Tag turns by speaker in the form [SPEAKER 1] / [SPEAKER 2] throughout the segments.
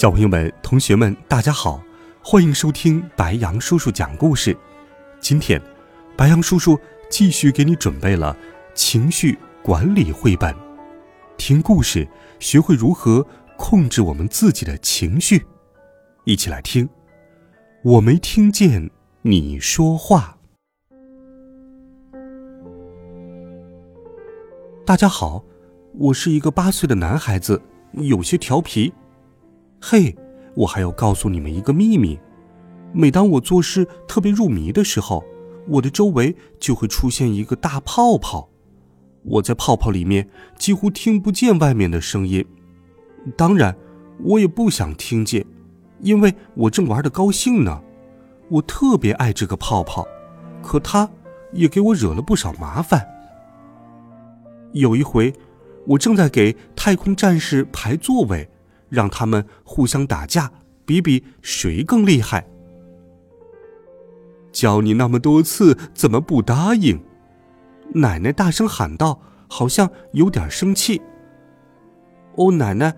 [SPEAKER 1] 小朋友们、同学们，大家好，欢迎收听白羊叔叔讲故事。今天，白羊叔叔继续给你准备了情绪管理绘本，听故事，学会如何控制我们自己的情绪。一起来听。我没听见你说话。大家好，我是一个八岁的男孩子，有些调皮。嘿，我还要告诉你们一个秘密：每当我做事特别入迷的时候，我的周围就会出现一个大泡泡。我在泡泡里面几乎听不见外面的声音，当然，我也不想听见，因为我正玩的高兴呢。我特别爱这个泡泡，可它也给我惹了不少麻烦。有一回，我正在给太空战士排座位。让他们互相打架，比比谁更厉害。教你那么多次，怎么不答应？奶奶大声喊道，好像有点生气。哦，奶奶，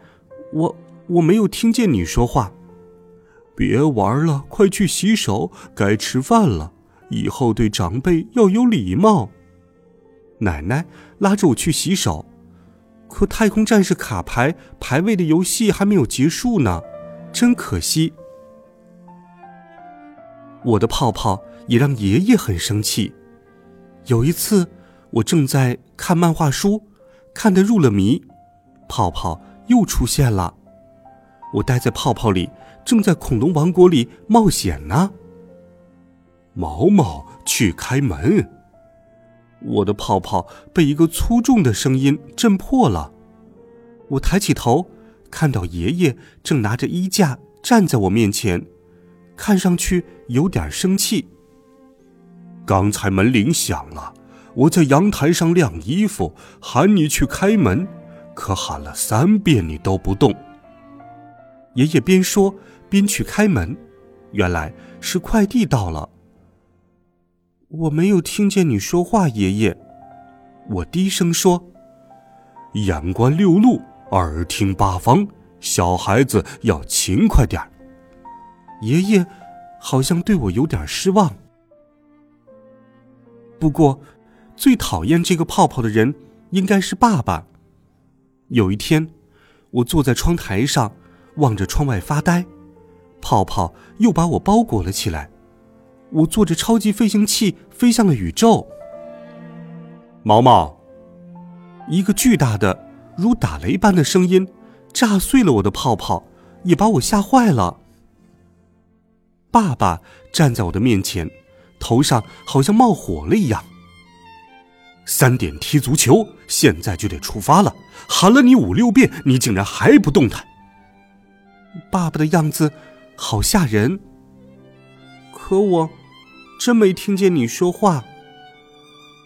[SPEAKER 1] 我我没有听见你说话。别玩了，快去洗手，该吃饭了。以后对长辈要有礼貌。奶奶拉着我去洗手。可太空战士卡牌排位的游戏还没有结束呢，真可惜。我的泡泡也让爷爷很生气。有一次，我正在看漫画书，看得入了迷，泡泡又出现了。我待在泡泡里，正在恐龙王国里冒险呢。毛毛去开门。我的泡泡被一个粗重的声音震破了。我抬起头，看到爷爷正拿着衣架站在我面前，看上去有点生气。刚才门铃响了，我在阳台上晾衣服，喊你去开门，可喊了三遍你都不动。爷爷边说边去开门，原来是快递到了。我没有听见你说话，爷爷。我低声说：“眼观六路，耳听八方，小孩子要勤快点儿。”爷爷好像对我有点失望。不过，最讨厌这个泡泡的人应该是爸爸。有一天，我坐在窗台上，望着窗外发呆，泡泡又把我包裹了起来。我坐着超级飞行器飞向了宇宙。毛毛，一个巨大的如打雷般的声音炸碎了我的泡泡，也把我吓坏了。爸爸站在我的面前，头上好像冒火了一样。三点踢足球，现在就得出发了。喊了你五六遍，你竟然还不动弹。爸爸的样子好吓人。可我。真没听见你说话。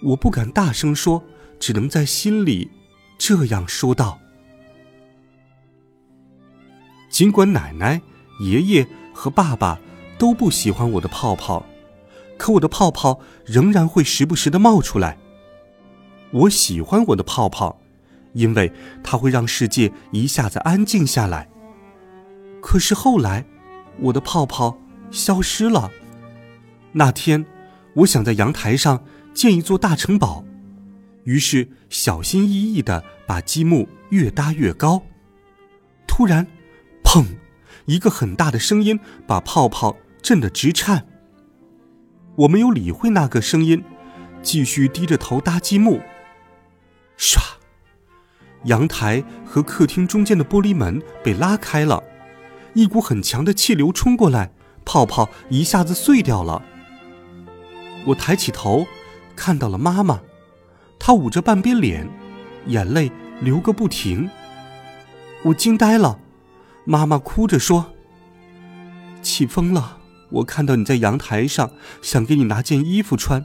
[SPEAKER 1] 我不敢大声说，只能在心里这样说道。尽管奶奶、爷爷和爸爸都不喜欢我的泡泡，可我的泡泡仍然会时不时的冒出来。我喜欢我的泡泡，因为它会让世界一下子安静下来。可是后来，我的泡泡消失了。那天，我想在阳台上建一座大城堡，于是小心翼翼地把积木越搭越高。突然，砰！一个很大的声音把泡泡震得直颤。我没有理会那个声音，继续低着头搭积木。唰！阳台和客厅中间的玻璃门被拉开了，一股很强的气流冲过来，泡泡一下子碎掉了。我抬起头，看到了妈妈，她捂着半边脸，眼泪流个不停。我惊呆了，妈妈哭着说：“起风了，我看到你在阳台上，想给你拿件衣服穿，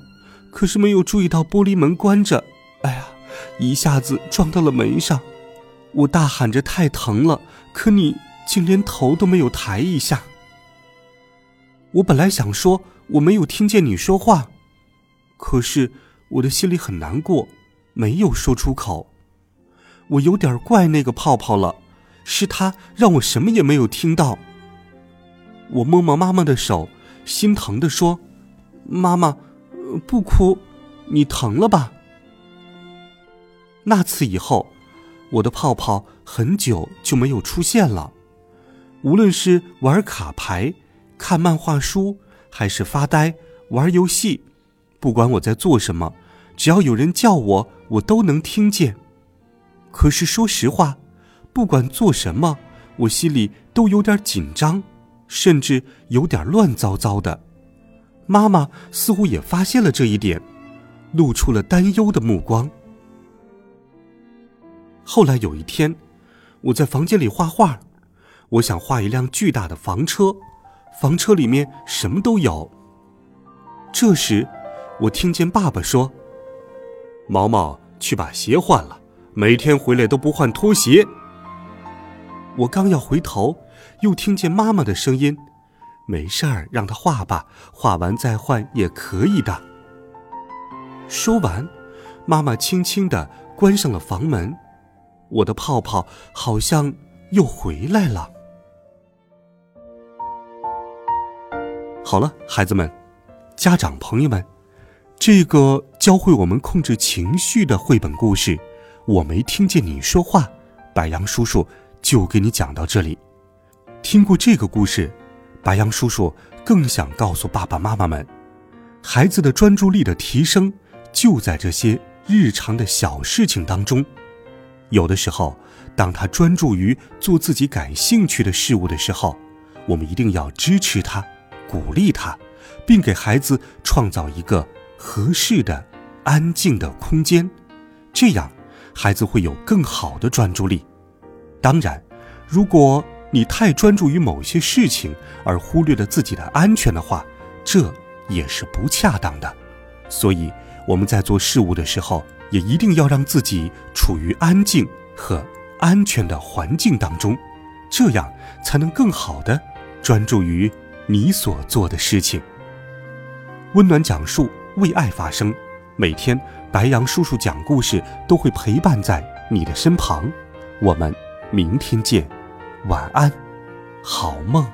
[SPEAKER 1] 可是没有注意到玻璃门关着，哎呀，一下子撞到了门上。我大喊着太疼了，可你竟连头都没有抬一下。我本来想说我没有听见你说话，可是我的心里很难过，没有说出口。我有点怪那个泡泡了，是他让我什么也没有听到。我摸摸妈妈的手，心疼的说：“妈妈，不哭，你疼了吧？”那次以后，我的泡泡很久就没有出现了。无论是玩卡牌、看漫画书，还是发呆、玩游戏，不管我在做什么，只要有人叫我，我都能听见。可是说实话，不管做什么，我心里都有点紧张。甚至有点乱糟糟的，妈妈似乎也发现了这一点，露出了担忧的目光。后来有一天，我在房间里画画，我想画一辆巨大的房车，房车里面什么都有。这时，我听见爸爸说：“毛毛去把鞋换了，每天回来都不换拖鞋。”我刚要回头。又听见妈妈的声音：“没事儿，让他画吧，画完再换也可以的。”说完，妈妈轻轻的关上了房门。我的泡泡好像又回来了。好了，孩子们，家长朋友们，这个教会我们控制情绪的绘本故事，我没听见你说话，白杨叔叔就给你讲到这里。听过这个故事，白杨叔叔更想告诉爸爸妈妈们：孩子的专注力的提升就在这些日常的小事情当中。有的时候，当他专注于做自己感兴趣的事物的时候，我们一定要支持他、鼓励他，并给孩子创造一个合适的、安静的空间，这样孩子会有更好的专注力。当然，如果你太专注于某些事情而忽略了自己的安全的话，这也是不恰当的。所以我们在做事物的时候，也一定要让自己处于安静和安全的环境当中，这样才能更好的专注于你所做的事情。温暖讲述，为爱发声。每天，白杨叔叔讲故事都会陪伴在你的身旁。我们明天见。晚安，好梦。